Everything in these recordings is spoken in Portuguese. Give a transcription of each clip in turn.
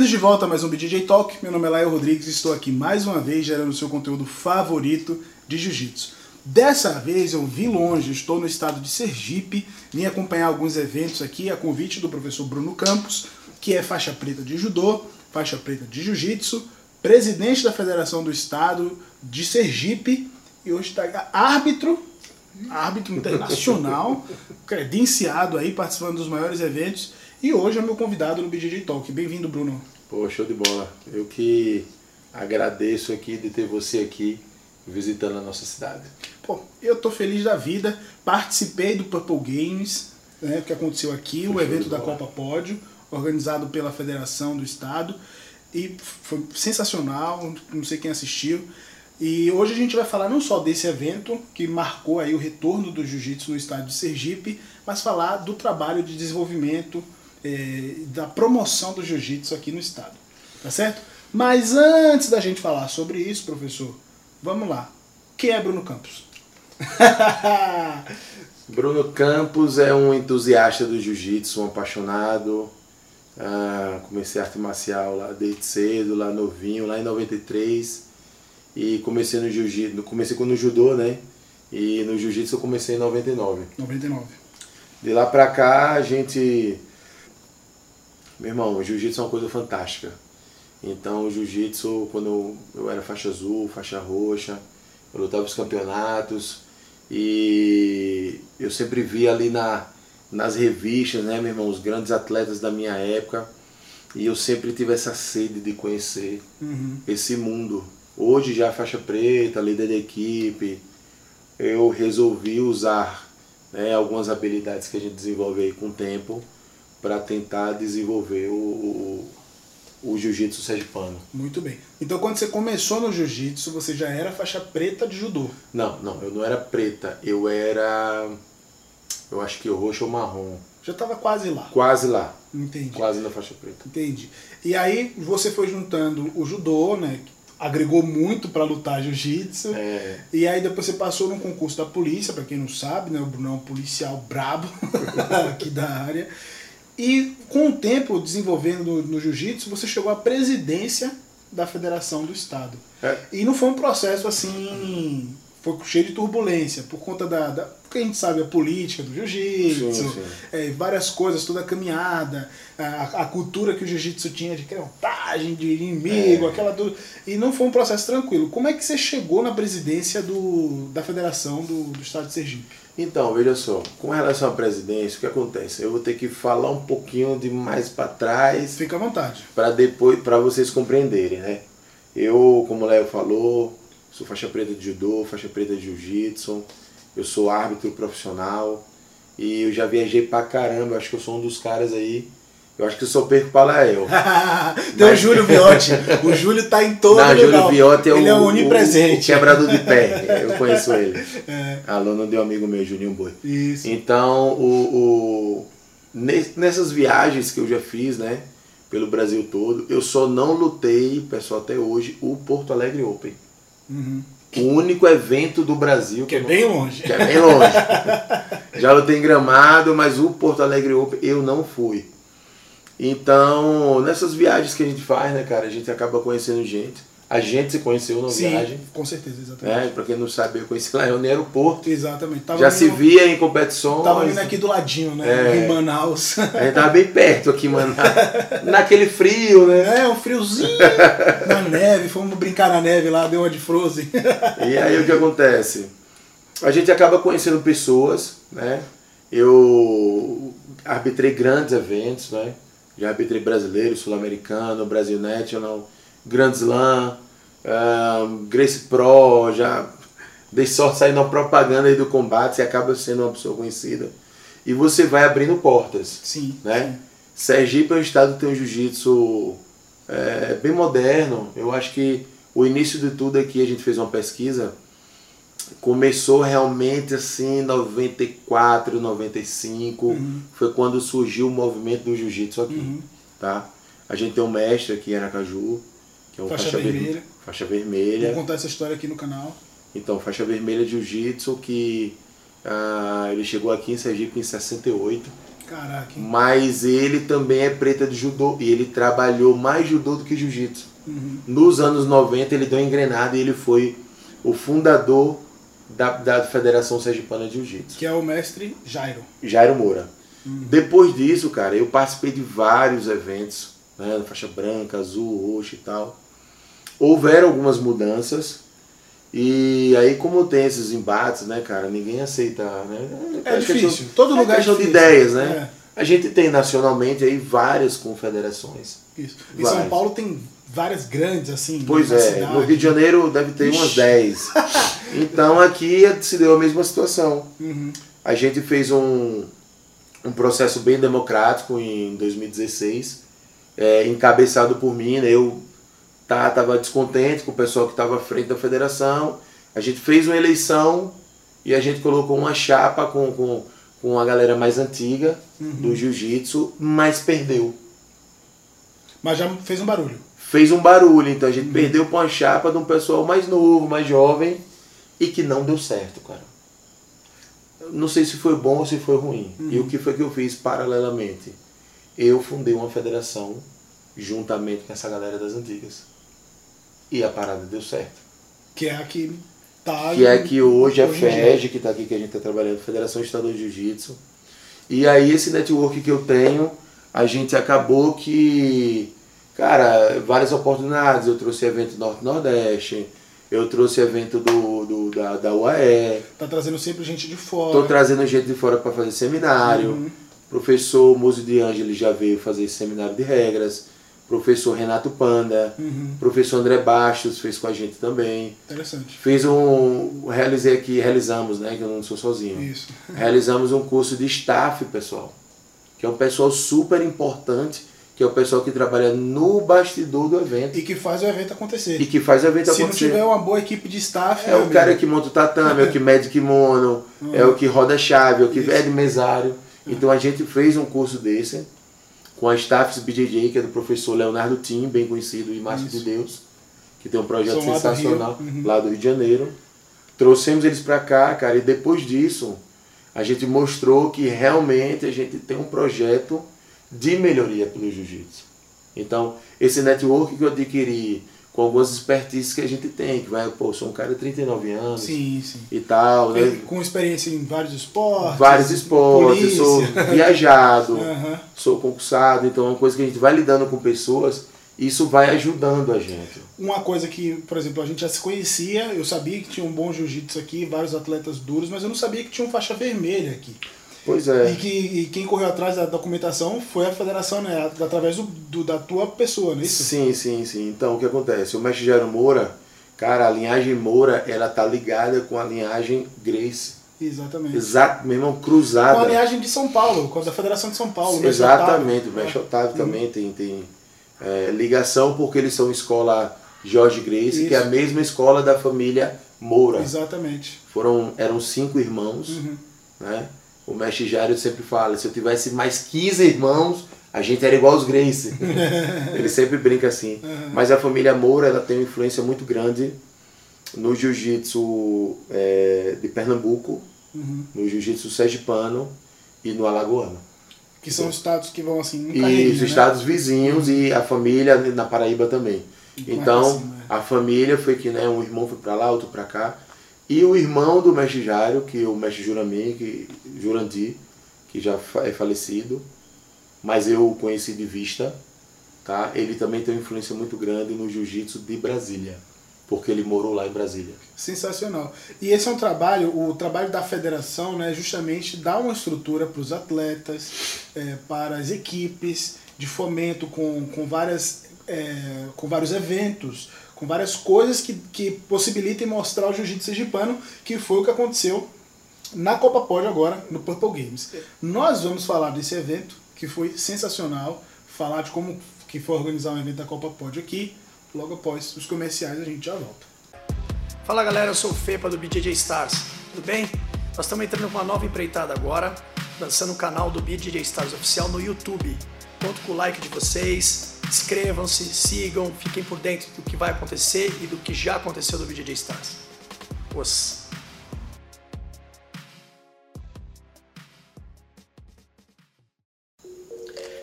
Bem-vindos de volta a mais um BJJ Talk. Meu nome é Laio Rodrigues e estou aqui mais uma vez gerando o seu conteúdo favorito de Jiu-Jitsu. Dessa vez eu vim longe, estou no estado de Sergipe, vim acompanhar alguns eventos aqui a convite do professor Bruno Campos, que é faixa preta de judô, faixa preta de jiu-jitsu, presidente da Federação do Estado de Sergipe e hoje está árbitro, árbitro internacional, credenciado aí, participando dos maiores eventos e hoje é meu convidado no BJJ Talk. Bem-vindo, Bruno. Pô, show de bola. Eu que agradeço aqui de ter você aqui visitando a nossa cidade. Pô, eu tô feliz da vida. Participei do Purple Games, né, que aconteceu aqui, o evento da Copa Pódio, organizado pela Federação do Estado. E foi sensacional, não sei quem assistiu. E hoje a gente vai falar não só desse evento que marcou aí o retorno do jiu-jitsu no estado de Sergipe, mas falar do trabalho de desenvolvimento, eh, da promoção do jiu-jitsu aqui no estado. Tá certo? Mas antes da gente falar sobre isso, professor, vamos lá. Quem é Bruno Campos? Bruno Campos é um entusiasta do jiu-jitsu, um apaixonado. Ah, comecei arte marcial lá desde cedo, lá novinho, lá em 93. E comecei no jiu-jitsu, comecei no judô, né? E no jiu-jitsu eu comecei em 99. 99. De lá pra cá a gente. Meu irmão, o jiu-jitsu é uma coisa fantástica. Então o jiu-jitsu, quando eu era faixa azul, faixa roxa, eu lutava os campeonatos e eu sempre via ali na, nas revistas, né, meu irmão, os grandes atletas da minha época e eu sempre tive essa sede de conhecer Uhum. esse mundo. Hoje já faixa preta, líder da equipe, eu resolvi usar né, algumas habilidades que a gente desenvolve aí com o tempo para tentar desenvolver o, o, o jiu-jitsu sergipano. Muito bem. Então quando você começou no jiu-jitsu, você já era faixa preta de judô. Não, não, eu não era preta, eu era, eu acho que roxo ou marrom, Já estava quase lá. quase lá, Entendi. quase na faixa preta. Entendi. E aí você foi juntando o judô, né? Agregou muito para lutar jiu-jitsu. É, E aí depois você passou num concurso da polícia, para quem não sabe, né? O Bruno é um policial brabo aqui da área. E com o tempo desenvolvendo no, no jiu-jitsu, você chegou à presidência da Federação do Estado. é, E não foi um processo assim, foi cheio de turbulência, por conta da, da porque a gente sabe a política do jiu-jitsu, é, várias coisas, toda a caminhada, a, a cultura que o jiu-jitsu tinha de vantagem, de inimigo, É. aquela do, e não foi um processo tranquilo. Como é que você chegou na presidência do, da federação do, do estado de Sergipe? Então, veja só, com relação à presidência, o que acontece? Eu vou ter que falar um pouquinho de mais para trás Fica à vontade. para depois para vocês compreenderem, né? Eu, como o Léo falou, sou faixa preta de judô, faixa preta de jiu-jitsu, eu sou árbitro profissional e eu já viajei pra caramba, eu acho que eu sou um dos caras aí. Eu acho que eu só perco pra Léo. Tem o Mas- Júlio Viotti. O Júlio tá em todo Não, lugar. Júlio Viotti é o, Ele é o- onipresente. o quebrador de pé. Eu conheço ele. É, Aluno de um amigo meu, Juninho Boi. isso. Então, o, o- ne- nessas viagens que eu já fiz, né, pelo Brasil todo, eu só não lutei, pessoal, até hoje, o Porto Alegre Open. Uhum. O único evento do Brasil Que é eu não- bem longe. que é bem longe. já lutei em Gramado, mas o Porto Alegre Open eu não fui. Então, nessas viagens que a gente faz, né, cara, a gente acaba conhecendo gente. A gente se conheceu na Sim, viagem. com certeza, exatamente. Né? Pra quem não sabe, eu conheci lá no aeroporto. Exatamente. Tava já se vindo- via em competições. Tava vindo aqui do ladinho, né? É. Em Manaus. A gente tava bem perto aqui, mano. na- Naquele frio, né? É, um friozinho na neve, fomos brincar na neve lá, deu uma de Frozen. E aí o que acontece? A gente acaba conhecendo pessoas, né? Eu arbitrei grandes eventos, né? Já arbitrei brasileiro, sul-americano, Brasil National, Grand Slam, ahn, Grace Pro, já dei sorte sair na propaganda aí do combate, você acaba sendo uma pessoa conhecida. E você vai abrindo portas. Sim. né? Sergipe é um estado que tem um jiu-jitsu é, bem moderno. Eu acho que o início de tudo aqui, a gente fez uma pesquisa, começou realmente assim em 94, 95, Uhum. foi quando surgiu o movimento do jiu-jitsu aqui, Uhum. tá? A gente tem um mestre aqui em Aracaju, é um Faixa faixa, ver- vermelha. faixa Vou vermelha. contar essa história aqui no canal. Então, faixa vermelha de jiu-jitsu que ah, ele chegou aqui em Sergipe em 68. Caraca. hein? Mas ele também é preta de judô e ele trabalhou mais judô do que jiu-jitsu. Nos anos 90 ele deu uma engrenada e ele foi o fundador da, da Federação Sergipana de Jiu-Jitsu. Que é o mestre Jairo. Jairo Moura. Depois disso, cara, eu participei de vários eventos, né, faixa branca, azul, roxa e tal. Houveram algumas mudanças e aí como tem esses embates, né, cara, ninguém aceita, né? É questão- difícil. Todo é lugar é questão de difícil. ideias, né? A gente tem nacionalmente aí várias confederações. Isso. Vai. São Paulo tem várias grandes, assim. Pois é, cidade. no Rio de Janeiro deve ter umas Ixi. 10. Então aqui se deu a mesma situação. Uhum. A gente fez um, um processo bem democrático em 2016, é, encabeçado por mim. Né? Eu estava descontente com o pessoal que estava à frente da federação. A gente fez uma eleição e a gente colocou uma chapa com, com, com a galera mais antiga do jiu-jitsu, mas perdeu. Mas já fez um barulho. Fez um barulho, então a gente perdeu para uma chapa de um pessoal mais novo, mais jovem e que não deu certo, cara. Não sei se foi bom ou se foi ruim. E o que foi que eu fiz paralelamente? Eu fundei uma federação juntamente com essa galera das antigas. E a parada deu certo. Que é a que tá. Que é que hoje a dia. FEG, que está aqui, que a gente está trabalhando, Federação Estadual de Jiu-Jitsu. E aí esse network que eu tenho, a gente acabou que, cara, várias oportunidades. Eu trouxe evento Norte-Nordeste, eu trouxe evento do, do- da, da UAE, Tá trazendo sempre gente de fora. estou trazendo gente de fora para fazer seminário. Uhum. Professor Muso de Ângeli já veio fazer seminário de regras. Professor Renato Panda. Uhum. Professor André Bastos fez com a gente também. Interessante. Fiz um. Realizei aqui, realizamos, né? Que eu não sou sozinho. Isso. Realizamos um curso de staff, pessoal. Que é um pessoal super importante, que é o pessoal que trabalha no bastidor do evento E que faz o evento acontecer. e que faz o evento Se não acontecer. tiver uma boa equipe de staff, É o meu cara amigo, que monta o tatame, é o que mede kimono, é o que roda a chave, é o que é de mesário. Então a gente fez um curso desse com a Staffs BJJ, que é do professor Leonardo Tim, bem conhecido e Márcio de Deus, que tem um projeto São lá do sensacional. Uhum. lá do Rio de Janeiro. Trouxemos eles pra cá, cara, e depois disso a gente mostrou que realmente a gente tem um projeto de melhoria pelo jiu-jitsu. Então, esse network que eu adquiri com algumas expertises que a gente tem, que vai, pô, eu sou um cara de 39 anos Sim, sim. e tal, né? Com experiência em vários esportes. Vários esportes, sou viajado, Aham. sou concursado, então é uma coisa que a gente vai lidando com pessoas, isso vai ajudando a gente. Uma coisa que, por exemplo, a gente já se conhecia, eu sabia que tinha um bom jiu-jitsu aqui, vários atletas duros, mas eu não sabia que tinha um faixa vermelha aqui. Pois é. E que e quem correu atrás da documentação foi a federação, né? Através do, do- da tua pessoa, não é isso? Sim, sim, sim. Então, o que acontece? O mestre Jairo Moura, cara, a linhagem Moura, ela tá ligada com a linhagem Grace. Exatamente. Exato, meu irmão, Com a cruzada. linhagem de São Paulo, com a da Federação de São Paulo. Exatamente, o mestre Otávio também tem, tem é, ligação, porque eles são escola Jorge Grace, que é a Isso. mesma escola da família Moura. Exatamente. Foram, eram cinco irmãos, Uhum. né? O mestre Jário sempre fala, se eu tivesse mais 15 irmãos, a gente era igual os Grace. Ele sempre brinca assim. Uhum. Mas a família Moura, ela tem uma influência muito grande no jiu-jitsu é, de Pernambuco, Uhum. no jiu-jitsu sergipano e no alagoano. Que são estados que vão assim, um E os né? estados vizinhos e a família na Paraíba também. E Então, né? a família foi que né, um irmão foi para lá, outro para cá. E o irmão do mestre Jário, que é o mestre Jurami, que, Jurandir, que já é falecido, mas eu o conheci de vista, tá? Ele também tem uma influência muito grande no jiu-jitsu de Brasília, porque ele morou lá em Brasília. Sensacional. E esse é um trabalho, o trabalho da federação, né, justamente dar uma estrutura para os atletas, é, para as equipes de fomento com, com, várias, é, com vários eventos, com várias coisas que, que possibilitem mostrar o jiu-jitsu sergipano, que foi o que aconteceu na Copa Pod agora, no Purple Games. Nós vamos falar desse evento, que foi sensacional, falar de como que foi organizar um evento da Copa Pod aqui, logo após os comerciais a gente já volta. Fala galera, eu sou o Fepa do BJJ Stars, tudo bem? Nós estamos entrando com uma nova empreitada agora, lançando o canal do BJJ Stars oficial no YouTube. Conto com o like de vocês, inscrevam-se, sigam, fiquem por dentro do que vai acontecer e do que já aconteceu do BJJ Stars. Os.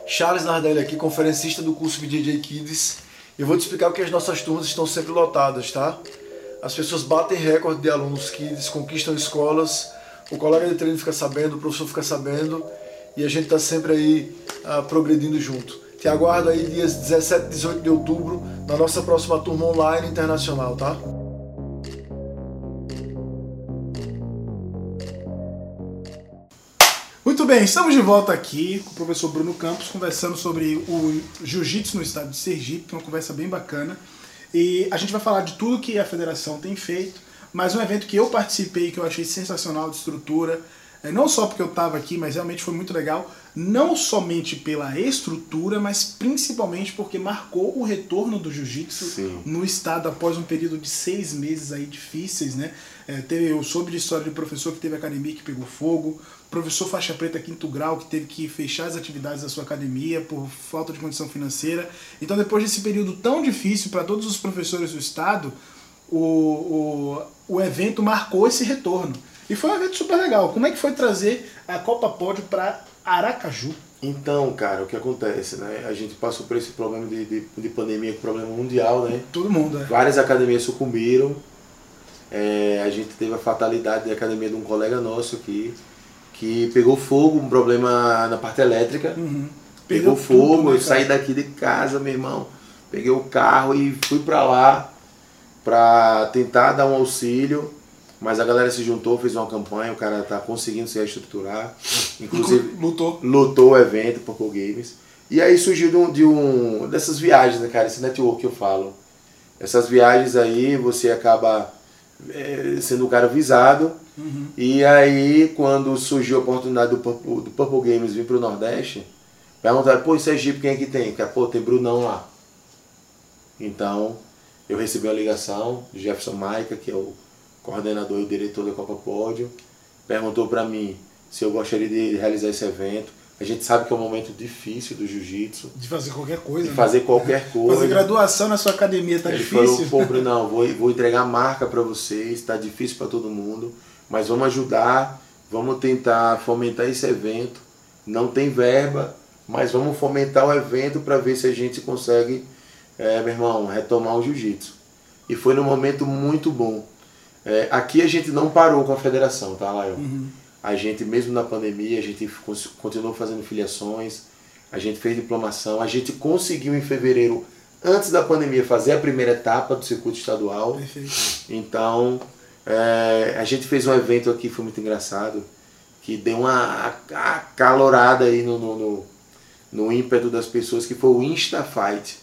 Charles Nardelli aqui, conferencista do curso BJJ Kids. Eu vou te explicar que as nossas turmas estão sempre lotadas, tá? As pessoas batem recorde de alunos kids, conquistam escolas, o colega de treino fica sabendo, o professor fica sabendo e a gente está sempre aí uh, progredindo junto. Te aguardo aí dias 17 e 18 de outubro na nossa próxima turma online internacional, tá? Muito bem, estamos de volta aqui com o professor Bruno Campos conversando sobre o jiu-jitsu no estado de Sergipe, uma conversa bem bacana. E a gente vai falar de tudo que a federação tem feito, mas um evento que eu participei que eu achei sensacional de estrutura, não só porque eu estava aqui, mas realmente foi muito legal, não somente pela estrutura, mas principalmente porque marcou o retorno do jiu-jitsu no estado após um período de seis meses aí difíceis, né? É, teve, eu soube de história de professor que teve academia que pegou fogo, professor faixa preta quinto grau que teve que fechar as atividades da sua academia por falta de condição financeira. Então, depois desse período tão difícil para todos os professores do estado, o, o, o evento marcou esse retorno. E foi um evento super legal. Como é que foi trazer a Copa Pódio para Aracaju? Então, cara, o que acontece, né? A gente passou por esse problema de, de, de pandemia, problema mundial, né? Todo mundo, é. Várias academias sucumbiram. É, a gente teve a fatalidade da academia de um colega nosso aqui, que pegou fogo, um problema na parte elétrica. Uhum. Pegou, fogo, tudo, né, eu saí daqui de casa, meu irmão. Peguei o carro e fui para lá para tentar dar um auxílio. Mas a galera se juntou, fez uma campanha, o cara tá conseguindo se reestruturar. Inclusive, lutou. Lutou o evento, Poco Games. E aí surgiu de um, de um, dessas viagens, né, cara? Esse network que eu falo. Essas viagens aí, você acaba é, sendo o cara visado. Uhum. E aí, quando surgiu a oportunidade do Purple, do Purple Games vir pro Nordeste, perguntaram, pô, em Sergipe quem é que tem? Porque, pô, tem Brunão lá. Então, eu recebi uma ligação de Jefferson Maica, que é o coordenador e diretor da Copa Pódio, perguntou para mim se eu gostaria de realizar esse evento. A gente sabe que é um momento difícil do jiu-jitsu. De fazer qualquer coisa. De né? fazer qualquer coisa. Fazer graduação na sua academia tá Ele difícil. Falou, Pô, não, vou, vou entregar marca para vocês, tá difícil para todo mundo, mas vamos ajudar, vamos tentar fomentar esse evento. Não tem verba, mas vamos fomentar o evento para ver se a gente consegue, é, meu irmão, retomar o jiu-jitsu. E foi num momento muito bom. É, aqui a gente não parou com a federação, tá, Lael? Uhum. A gente, mesmo na pandemia, a gente continuou fazendo filiações, a gente fez diplomação, a gente conseguiu em fevereiro, antes da pandemia, fazer a primeira etapa do circuito estadual. Perfeito. Então, é, a gente fez um evento aqui, foi muito engraçado, que deu uma acalorada aí no, no, no, no ímpeto das pessoas, que foi o Insta Fight.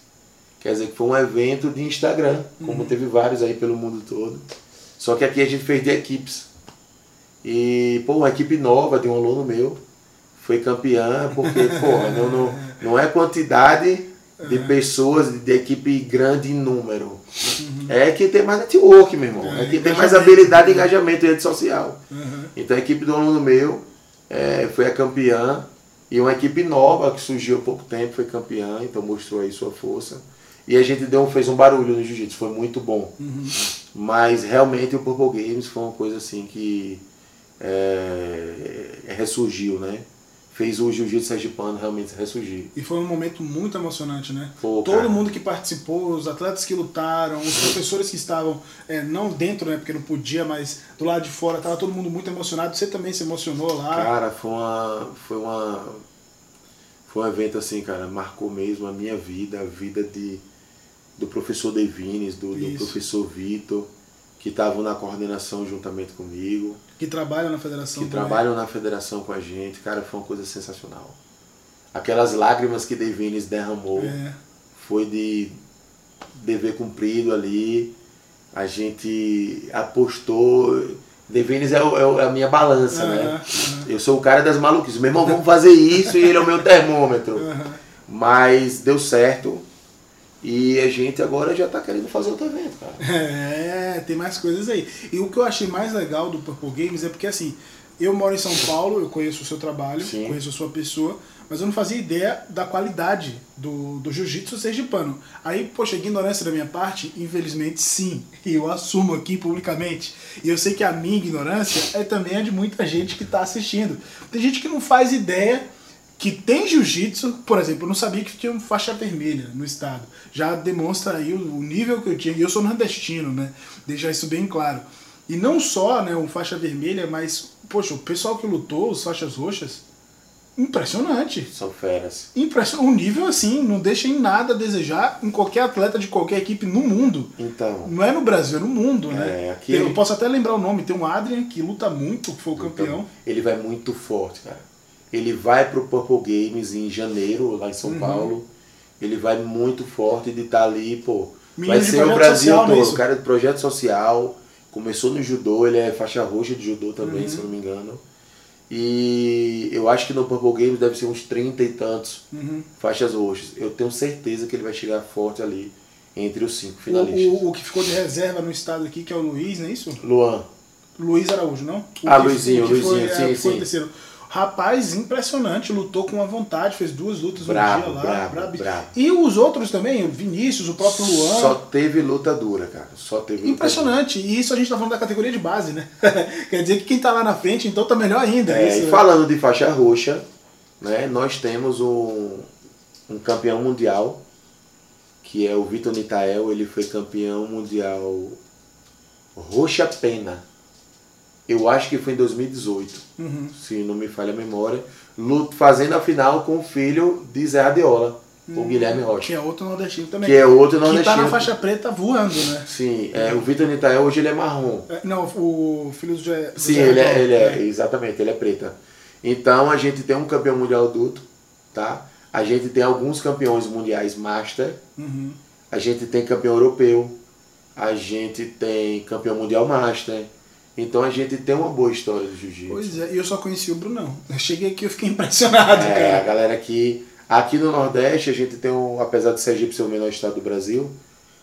Quer dizer, que foi um evento de Instagram, como uhum. teve vários aí pelo mundo todo. Só que aqui a gente fez de equipes. E, pô, uma equipe nova de um aluno meu foi campeã, porque, pô, não, não, não é quantidade de pessoas, de, equipe grande em número. Uhum. É que tem mais network, meu irmão. É que tem mais habilidade de engajamento em rede social. Uhum. Então a equipe do aluno meu é, foi a campeã. E uma equipe nova que surgiu há pouco tempo foi campeã, então mostrou aí sua força. E a gente deu, fez um barulho no jiu-jitsu, foi muito bom. Uhum. Mas realmente o Purple Games foi uma coisa assim que é, ressurgiu, né? Fez o jiu-jitsu sergipano realmente ressurgir. E foi um momento muito emocionante, né? Pô, Todo cara. mundo que participou, os atletas que lutaram, os professores que estavam, é, não dentro, né? Porque não podia, mas do lado de fora, tava todo mundo muito emocionado. Você também se emocionou lá? Cara, foi uma. Foi uma. Foi um evento assim, cara, marcou mesmo a minha vida, a vida de do professor Devines, do, do professor Vitor, que estavam na coordenação juntamente comigo. Que trabalham na federação Que também. trabalham na federação com a gente. Cara, foi uma coisa sensacional. Aquelas lágrimas que Devines derramou é. foi de dever cumprido ali. A gente apostou. Devines é, o, é a minha balança, né? Eu sou o cara das maluquices. Meu irmão, vamos fazer isso e ele é o meu termômetro. Mas deu certo e a gente agora já está querendo fazer outro evento, cara. É, tem mais coisas aí. E o que eu achei mais legal do Purple Games é porque assim, eu moro em São Paulo, eu conheço o seu trabalho, Sim. conheço a sua pessoa, mas eu não fazia ideia da qualidade do, do jiu-jitsu sergipano. Aí, poxa, ignorância da minha parte, infelizmente sim, e eu assumo aqui publicamente. E eu sei que a minha ignorância é também a de muita gente que está assistindo. Tem gente que não faz ideia que tem jiu-jitsu, por exemplo, eu não sabia que tinha um faixa vermelha no estado. Já demonstra aí o, nível que eu tinha. E eu sou nordestino, né? Deixar isso bem claro. E não só né, um faixa vermelha, mas, poxa, o pessoal que lutou, os faixas roxas, impressionante. São feras. Impressionante. Um nível assim, não deixa em nada a desejar em qualquer atleta de qualquer equipe no mundo. Então. Não é no Brasil, é no mundo, É, né? aqui- Eu posso até lembrar o nome, tem um Adrian que luta muito, que foi o campeão. Então, ele vai muito forte, cara. Ele vai pro Purple Games em janeiro, lá em Uhum. São Paulo. Ele vai muito forte de estar ali, pô. Menino vai de ser o Brasil todo. isso? O cara do projeto social. Começou no judô, ele é faixa roxa de judô também, Uhum. se eu não me engano. E eu acho que no Purple Games deve ser uns 30 e tantos Uhum. faixas roxas. Eu tenho certeza que ele vai chegar forte ali entre os cinco O, finalistas. o, o que ficou de reserva no estado aqui, que é o Luiz, não é isso? Luan, Luiz Araújo, não? O Ah, que- Luizinho, o que foi, Luizinho, é, sim, sim. o terceiro. Rapaz, impressionante, lutou com uma vontade, fez duas lutas Brabo, no dia lá. brabo. brabo. E os outros também, o Vinícius, o próprio Luan. só teve luta dura, cara. Só teve luta dura. Impressionante. E isso a gente tá falando da categoria de base, né? Quer dizer que quem tá lá na frente, então tá melhor ainda. É, isso, e né? falando de faixa roxa, né, nós temos um, um campeão mundial, que é o Vitor Nitael, ele foi campeão mundial roxa pena. Eu acho que foi em 2018, Uhum. se não me falha a memória, fazendo a final com o filho de Zé Adiola, o Guilherme Que Rocha. é outro nordestino também. Que é outro Que tá nordestino. na faixa preta voando, né? Sim, é, o Vitor Nitael hoje ele é marrom. É, Não, o filho do do Sim, Jé ele é, ele é, né? exatamente, ele é preta. Então a gente tem um campeão mundial adulto, tá? A gente tem alguns campeões mundiais master, Uhum. a gente tem campeão europeu, a gente tem campeão mundial master. Então a gente tem uma boa história do jiu-jitsu. Pois é, e eu só conheci o Brunão. Eu cheguei aqui e fiquei impressionado, É, a cara. galera aqui, aqui no Nordeste a gente tem um, apesar de Sergipe ser o menor estado do Brasil,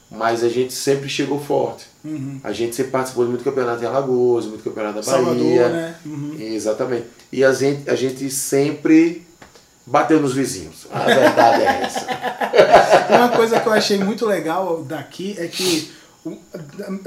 mas a gente sempre chegou forte. Uhum. A gente sempre participou de muito campeonato em Alagoas, muito campeonato na Salvador, Bahia. né? Uhum. Exatamente. E a gente, a gente sempre bateu nos vizinhos. A verdade é essa. Uma coisa que eu achei muito legal daqui é que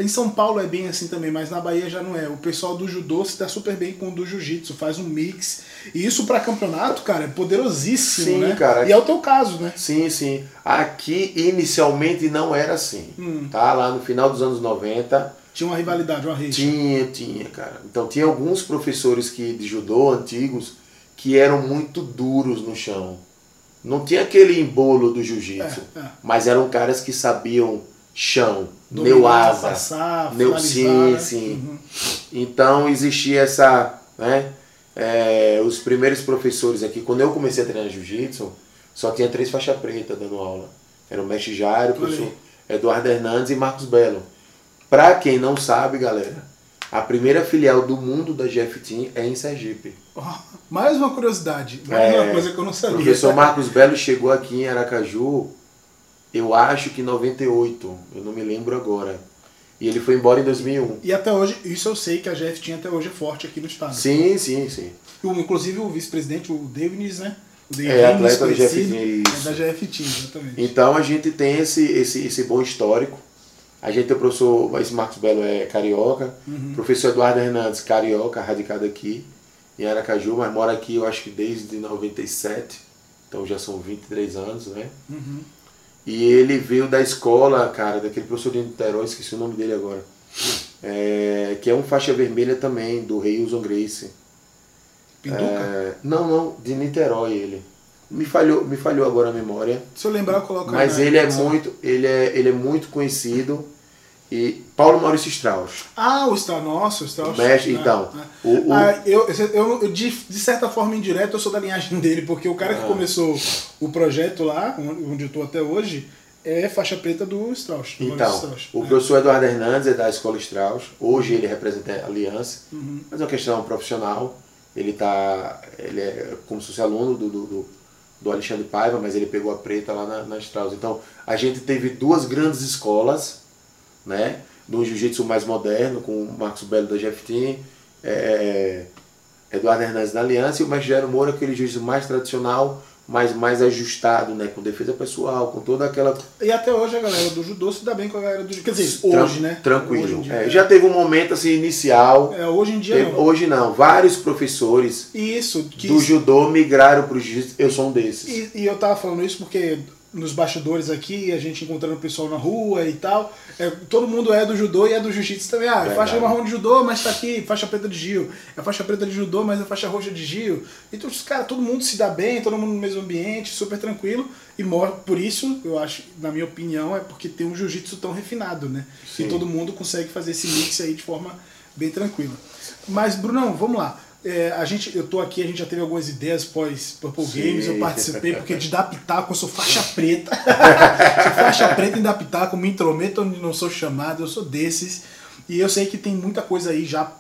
em São Paulo é bem assim também, mas na Bahia já não é. O pessoal do judô se dá super bem com o do jiu-jitsu, faz um mix. E isso pra campeonato, cara, é poderosíssimo, Sim, né? cara. E é o teu caso, né? Sim, sim. Aqui inicialmente não era assim. Hum. Tá? Lá no final dos anos 90 Tinha uma rivalidade, uma rixa. tinha, tinha, cara. Então tinha alguns professores que de judô antigos que eram muito duros no chão. Não tinha aquele embolo do jiu-jitsu, É, é. mas eram caras que sabiam chão, Dominar, neuasa, passar, neu, finalizar, sim, né? sim. Uhum. Então existia essa, né? é, os primeiros professores aqui, quando eu comecei a treinar jiu-jitsu, só tinha três faixas preta dando aula. Era o mestre Jairo, o professor. Eduardo Hernandes e Marcos Belo. Pra quem não sabe, galera, a primeira filial do mundo da GF Team é em Sergipe. Ó, mais uma curiosidade, mais É, uma coisa que eu não O sabia. professor Marcos Belo chegou aqui em Aracaju, eu acho que em 98, eu não me lembro agora. E ele foi embora em 2001. E até hoje, isso eu sei que a GF tinha até hoje é forte aqui no estado. Sim, sim, sim. O- Inclusive o vice-presidente, o Davis, né? O Davis, É, atleta do conhecido, GF, é isso. da GF Team, exatamente. Então a gente tem esse, esse, esse bom histórico. A gente tem o professor, esse Marcos Belo é carioca, Uhum. professor Eduardo Hernandes, carioca, radicado aqui em Aracaju, mas mora aqui eu acho que desde 97, então já são 23 anos, né? Uhum. E ele veio da escola, cara, daquele professor de Niterói, esqueci o nome dele agora, é, que é um faixa vermelha também, do Rei Wilson Grace. Pinduca? É, não, não, de Niterói ele. Me falhou, me falhou agora a memória. Se eu lembrar, eu coloco Mas ele é muito, ele é, ele é muito conhecido. E Paulo Maurício Strauss. Ah, o Strauss, nossa, o Strauss. Mestre, Ah, então, ah. o- o- Ah, eu, eu, eu- de, de certa forma indireta, eu sou da linhagem dele, porque o cara que Ah. começou o projeto lá, onde eu estou até hoje, é faixa preta do Strauss. do Então, Strauss. o É. professor Eduardo Hernandes é da Escola Strauss. Hoje ele representa a Aliança, Uhum. mas é uma questão profissional. Ele tá, ele é como se fosse aluno do, do, do- do Alexandre Paiva, mas ele pegou a preta lá na, na Strauss. Então, a gente teve duas grandes escolas, né? Do jiu-jitsu mais moderno, com o Marcos Belo da GFT, é, Eduardo Hernandes da Aliança e o Mestre Gero Moura, aquele jiu-jitsu mais tradicional, mas mais ajustado, né? Com defesa pessoal, com toda aquela. E até hoje a galera do judô se dá bem com a galera do judô. Quer dizer, Tran- hoje, né? Tranquilo. Hoje dia, É, já teve um momento assim inicial. É, hoje em dia Teve- não. hoje não. Vários professores isso, do judô migraram pro jiu-jitsu. Eu sou um desses. E, e eu tava falando isso porque nos bastidores aqui, a gente encontrando o pessoal na rua e tal, é, todo mundo é do judô e é do jiu-jitsu também. Ah, é faixa marrom de judô, mas tá aqui, faixa preta de Gil. É faixa preta de judô, mas é faixa roxa de Gil. Então, cara, todo mundo se dá bem, todo mundo no mesmo ambiente, super tranquilo. E por isso, eu acho, na minha opinião, é porque tem um jiu-jitsu tão refinado, né? Sim. E todo mundo consegue fazer esse mix aí de forma bem tranquila. Mas, Brunão, vamos lá. É, a gente, eu tô aqui, a gente já teve algumas ideias pós Purple Sim. Games, eu participei, porque de dar pitaco eu sou faixa preta. sou faixa preta em dar pitaco, me intrometo onde não sou chamado, eu sou desses. E eu sei que tem muita coisa aí já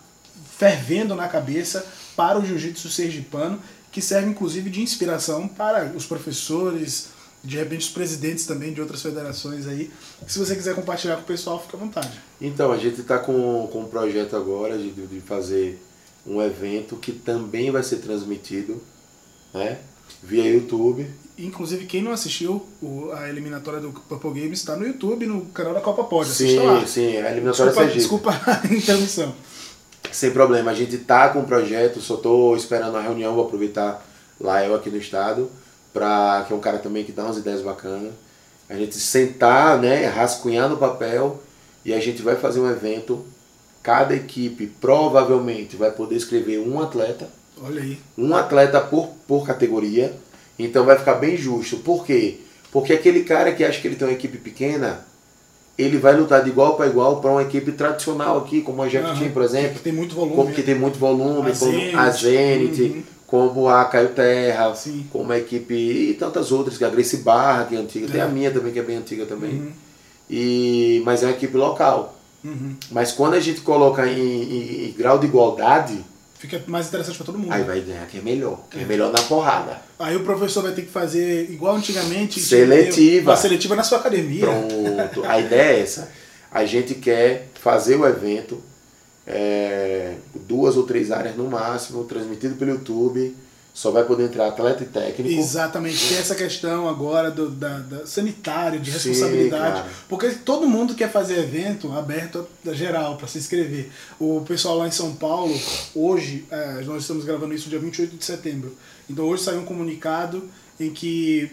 fervendo na cabeça para o jiu-jitsu sergipano, que serve inclusive de inspiração para os professores, de repente os presidentes também de outras federações aí. Se você quiser compartilhar com o pessoal, fica à vontade. Então, a gente está com, com um projeto agora de, de fazer um evento que também vai ser transmitido né, via YouTube. Inclusive, quem não assistiu a eliminatória do Purple Games está no YouTube, no canal da Copa Pod. Assista lá. Sim, sim, a eliminatória Desculpa, Sergipe. desculpa a interrupção. Sem problema, a gente tá com o projeto, só tô esperando a reunião, vou aproveitar lá eu aqui no estado, pra, que é um cara também que dá umas ideias bacanas. A gente sentar, né, rascunhar no papel e a gente vai fazer um evento. Cada equipe provavelmente vai poder escrever um atleta, Olha aí. um atleta por, por categoria. Então vai ficar bem justo. Por quê? Porque aquele cara que acha que ele tem uma equipe pequena, ele vai lutar de igual para igual para uma equipe tradicional aqui, como a Jeff. Team, por exemplo Que tem muito volume. como que né? tem muito volume, A como Zenit, a Zenit, uhum. como a Caio Terra, Sim. como a equipe e tantas outras, que a Grace Barra, que é antiga, tem É. a minha também, que é bem antiga também. Uhum. E, mas é uma equipe local. Uhum. Mas quando a gente coloca em, em- em grau de igualdade, Fica mais interessante para todo mundo. aí vai ganhar quem é melhor, quem é melhor na porrada. Aí o professor vai ter que fazer igual antigamente. Seletiva. Uma seletiva na sua academia. Pronto, a ideia é essa. A gente quer fazer o evento, é, duas ou três áreas no máximo, transmitido pelo YouTube. Só vai poder entrar atleta e técnico. Exatamente, tem essa questão agora do da, da sanitário, de Sim, responsabilidade. cara. porque todo mundo quer fazer evento aberto a geral para se inscrever. O pessoal lá em São Paulo, hoje, é, nós estamos gravando isso dia 28 de setembro. Então hoje saiu um comunicado em que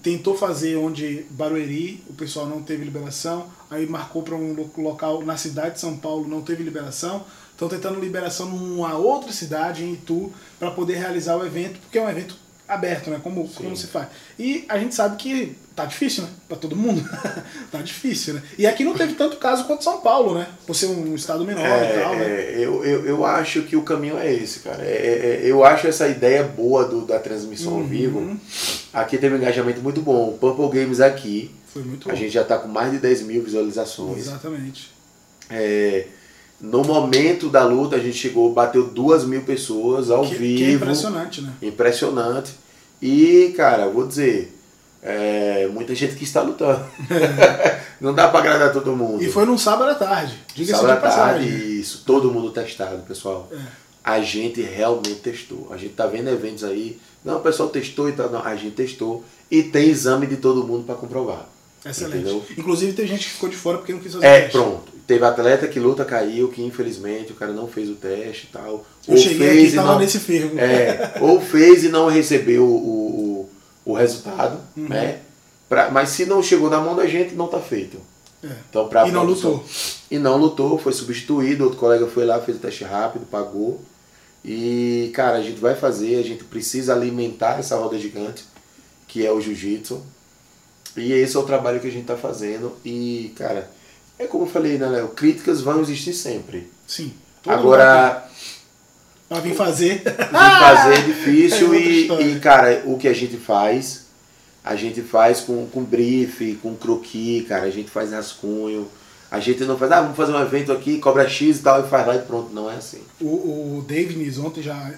tentou fazer onde Barueri, o pessoal não teve liberação, aí marcou para um lo- local na cidade de São Paulo, não teve liberação. Estão tentando liberação numa outra cidade, em Itu, para poder realizar o evento, porque é um evento aberto, né? Como, como se faz. E a gente sabe que tá difícil, né? Para todo mundo. tá difícil, né? E aqui não teve tanto caso quanto São Paulo, né? Por ser um estado menor e tal, né? É, eu, eu, eu acho que o caminho é esse, cara. É, é, é, eu acho essa ideia boa do, da transmissão Uhum. ao vivo. Aqui teve um engajamento muito bom. O Purple Games aqui, Foi muito a bom. gente já está com mais de 10 mil visualizações. Exatamente. É, no momento da luta, a gente chegou, bateu duas mil pessoas ao Que, vivo. que é impressionante, né? Impressionante. E, cara, vou dizer, é, muita gente que está lutando. Não dá para agradar todo mundo. E foi num sábado à tarde. Diga-se Sábado de à tarde, passagem. isso. Todo mundo testado, pessoal. É. A gente realmente testou. A gente tá vendo eventos aí. Não, o pessoal testou e tal. Não, a gente testou. E tem exame de todo mundo para comprovar. Excelente. Entendeu? Inclusive tem gente que ficou de fora porque não quis fazer É, teste. pronto. Teve atleta que luta caiu, que infelizmente o cara não fez o teste e tal. Eu cheguei aqui e tava nesse fervo. É, ou fez e não recebeu o, o, o resultado, Uhum. né? Pra- mas se não chegou na mão da gente, não tá feito. É. Então, pra E não produção- lutou. E não lutou, foi substituído, outro colega foi lá, fez o teste rápido, pagou. E, cara, a gente vai fazer, a gente precisa alimentar essa roda gigante, que é o jiu-jitsu. E esse é o trabalho que a gente tá fazendo. E, cara, é como eu falei, né, Léo? Críticas vão existir sempre. Sim. Agora, Pra vir fazer. de fazer é difícil É e, e, cara, o que a gente faz, a gente faz com, com brief, com croquis, cara, a gente faz rascunho. A gente não faz, ah, vamos fazer um evento aqui, cobra X e tal, e faz lá e pronto. Não é assim. O, o David Nis ontem já,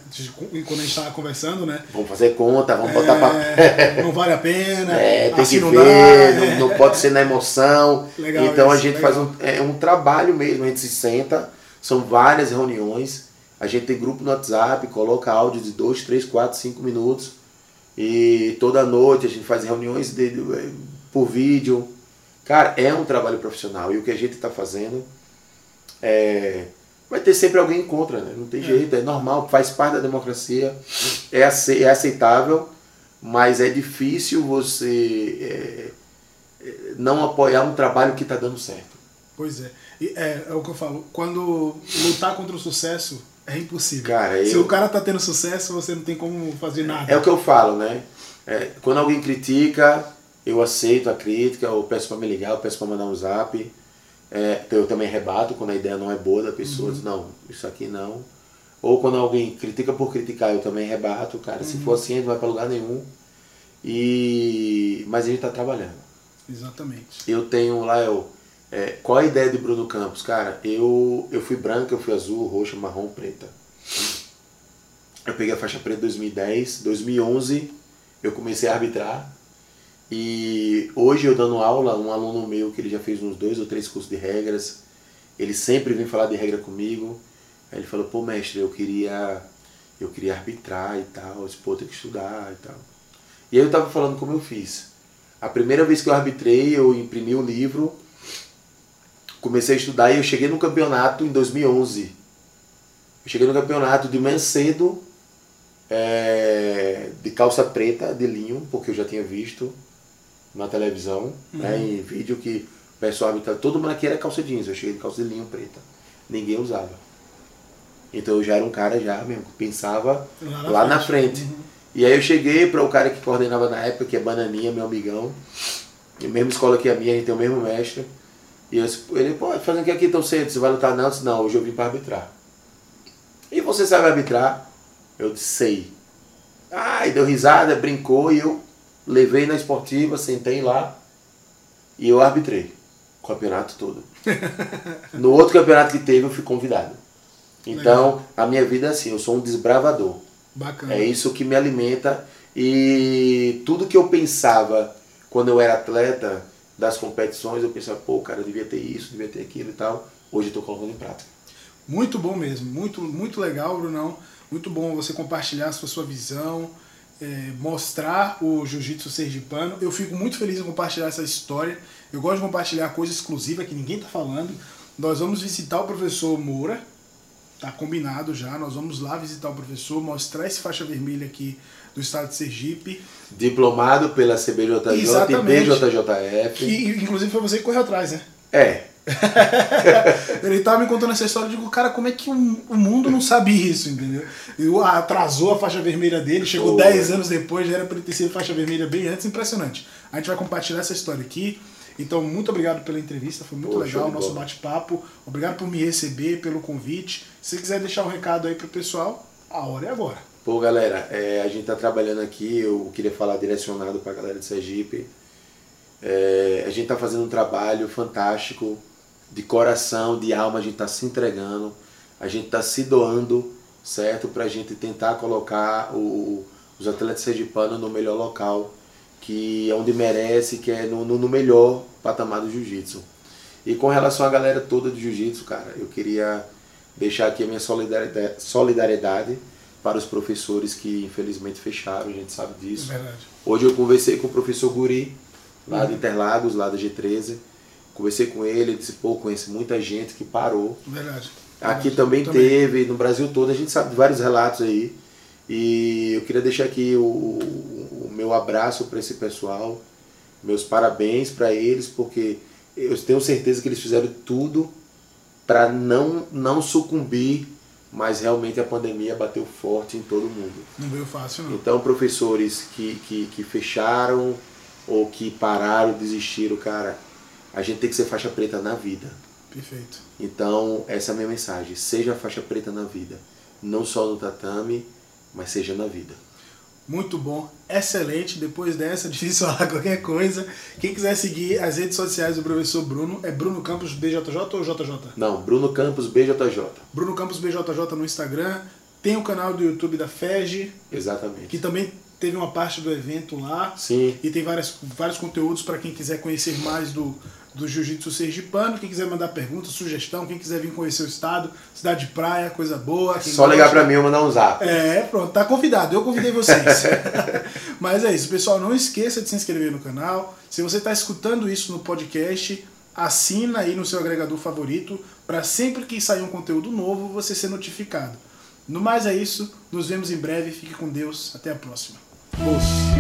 quando a gente tava conversando, né? Vamos fazer conta, vamos botar papel. É, não vale a pena. É, tem que ver, dá, é. não, não pode ser na emoção. Legal então a isso, gente legal. faz um, é um trabalho mesmo, a gente se senta, são várias reuniões, a gente tem grupo no WhatsApp, coloca áudio de 2, 3, 4, 5 minutos E toda noite a gente faz reuniões de, de, por vídeo. Cara, é um trabalho profissional. E o que a gente está fazendo é. Vai ter sempre alguém contra, né? Não tem é. jeito, é normal, faz parte da democracia, é, é aceitável, mas é difícil você é, é não apoiar um trabalho que está dando certo. Pois é. é. É o que eu falo. Quando lutar contra o sucesso é impossível. Cara, Se eu... o cara tá tendo sucesso, você não tem como fazer nada. É o que eu falo, né? É, quando alguém critica, eu aceito a crítica, eu peço para me ligar, eu peço para mandar um zap. É, eu também rebato quando a ideia não é boa da pessoa, uhum. diz, não, isso aqui não. Ou quando alguém critica por criticar, eu também rebato, cara. Uhum. Se for assim, não vai para lugar nenhum. E... Mas a gente tá trabalhando. Exatamente. Eu tenho lá, eu. É, qual a ideia de Bruno Campos? Cara, eu, eu fui branca, eu fui azul, roxa, marrom, preta. Eu peguei a faixa preta em 2010. 2011 eu comecei a arbitrar. E hoje eu dando aula, um aluno meu que ele já fez uns dois ou três cursos de regras, ele sempre vem falar de regra comigo. Aí ele falou, pô mestre, eu queria eu queria arbitrar e tal, eu disse, pô, tem que estudar e tal. E aí eu tava falando como eu fiz. A primeira vez que eu arbitrei, eu imprimi o livro, comecei a estudar e eu cheguei no campeonato em 2011. Eu cheguei no campeonato de manhã cedo, é, de calça preta, de linho, porque eu já tinha visto na televisão, uhum. né, em vídeo que o pessoal habitava, todo mundo aqui era calça jeans, eu cheguei de calça de linho preta. Ninguém usava. Então eu já era um cara já mesmo, pensava lá na lá frente. Na frente. Uhum. E aí eu cheguei para o cara que coordenava na época, que é Bananinha, meu amigão, a mesma escola que a minha, a gente tem o mesmo mestre. E eu, ele, pô, fazendo o que aqui tão cedo? Você vai lutar? Não, eu disse, não, hoje eu vim para arbitrar. E você sabe arbitrar? Eu disse, sei. Ah, e deu risada, brincou e eu levei na esportiva, sentei lá e eu arbitrei o campeonato todo. no outro campeonato que teve, eu fui convidado. Então, Legal. a minha vida é assim, eu sou um desbravador. Bacana. É isso que me alimenta e tudo que eu pensava quando eu era atleta das competições, eu pensava, pô, cara, eu devia ter isso, devia ter aquilo e tal. Hoje eu estou colocando em prática. Muito bom mesmo, muito, muito legal, Brunão. Muito bom você compartilhar a sua, sua visão, é, mostrar o jiu-jitsu sergipano. Eu fico muito feliz em compartilhar essa história. Eu gosto de compartilhar coisa exclusiva que ninguém está falando. Nós vamos visitar o professor Moura, tá combinado já. Nós vamos lá visitar o professor, mostrar esse faixa vermelha aqui do estado de Sergipe. Diplomado pela CBJJ Exatamente. e BJJF. E, inclusive foi você que correu atrás, né? É, ele tava me contando essa história, eu digo, cara, como é que o, mundo não sabe isso, entendeu? E atrasou a faixa vermelha dele, chegou 10 anos depois, já era para ele ter sido faixa vermelha bem antes, impressionante. A gente vai compartilhar essa história aqui. Então, muito obrigado pela entrevista, foi muito legal o nosso bate-papo. Obrigado por me receber, pelo convite. Se quiser deixar um recado aí pro pessoal, a hora é agora. Pô, galera, é, a gente tá trabalhando aqui, eu queria falar direcionado pra galera de Sergipe. É, a gente tá fazendo um trabalho fantástico de coração, de alma, a gente está se entregando, a gente está se doando, certo? Para a gente tentar colocar o, os atletas sergipanos no melhor local, que é onde merece, que é no, no melhor patamar do jiu-jitsu. E com relação à galera toda do jiu-jitsu, cara, eu queria deixar aqui a minha solidariedade, solidariedade para os professores que infelizmente fecharam, a gente sabe disso. É verdade. Hoje eu conversei com o professor Guri, lá uhum. de Interlagos, lá da G13, Conversei com ele, ele disse, pô, conhece muita gente que parou. Verdade. Aqui também, também, teve, no Brasil todo, a gente sabe de vários relatos aí. E eu queria deixar aqui o, o meu abraço para esse pessoal, meus parabéns para eles, porque eu tenho certeza que eles fizeram tudo para não, não sucumbir, mas realmente a pandemia bateu forte em todo mundo. Não veio fácil, não. Então, professores que, que, que fecharam ou que pararam, desistiram, cara, a gente tem que ser faixa preta na vida. Perfeito. Então, essa é a minha mensagem. Seja faixa preta na vida. Não só no tatame, mas seja na vida. Muito bom, excelente. Depois dessa, difícil falar qualquer coisa. Quem quiser seguir as redes sociais do professor Bruno, é Bruno Campos BJJ ou JJ? Não, Bruno Campos BJJ. Bruno Campos BJJ no Instagram. Tem o canal do YouTube da FEG. Exatamente. Que também teve uma parte do evento lá. Sim. E tem várias, vários conteúdos para quem quiser conhecer mais do, do Jiu-Jitsu Sergipano. Quem quiser mandar pergunta, sugestão, quem quiser vir conhecer o estado, cidade de praia, coisa boa. Só gosta, ligar para mim ou mandar um zap. É, pronto, tá convidado. Eu convidei vocês. Mas é isso, pessoal. Não esqueça de se inscrever no canal. Se você está escutando isso no podcast, assina aí no seu agregador favorito para sempre que sair um conteúdo novo você ser notificado. No mais é isso, nos vemos em breve, fique com Deus, até a próxima. Bolsa.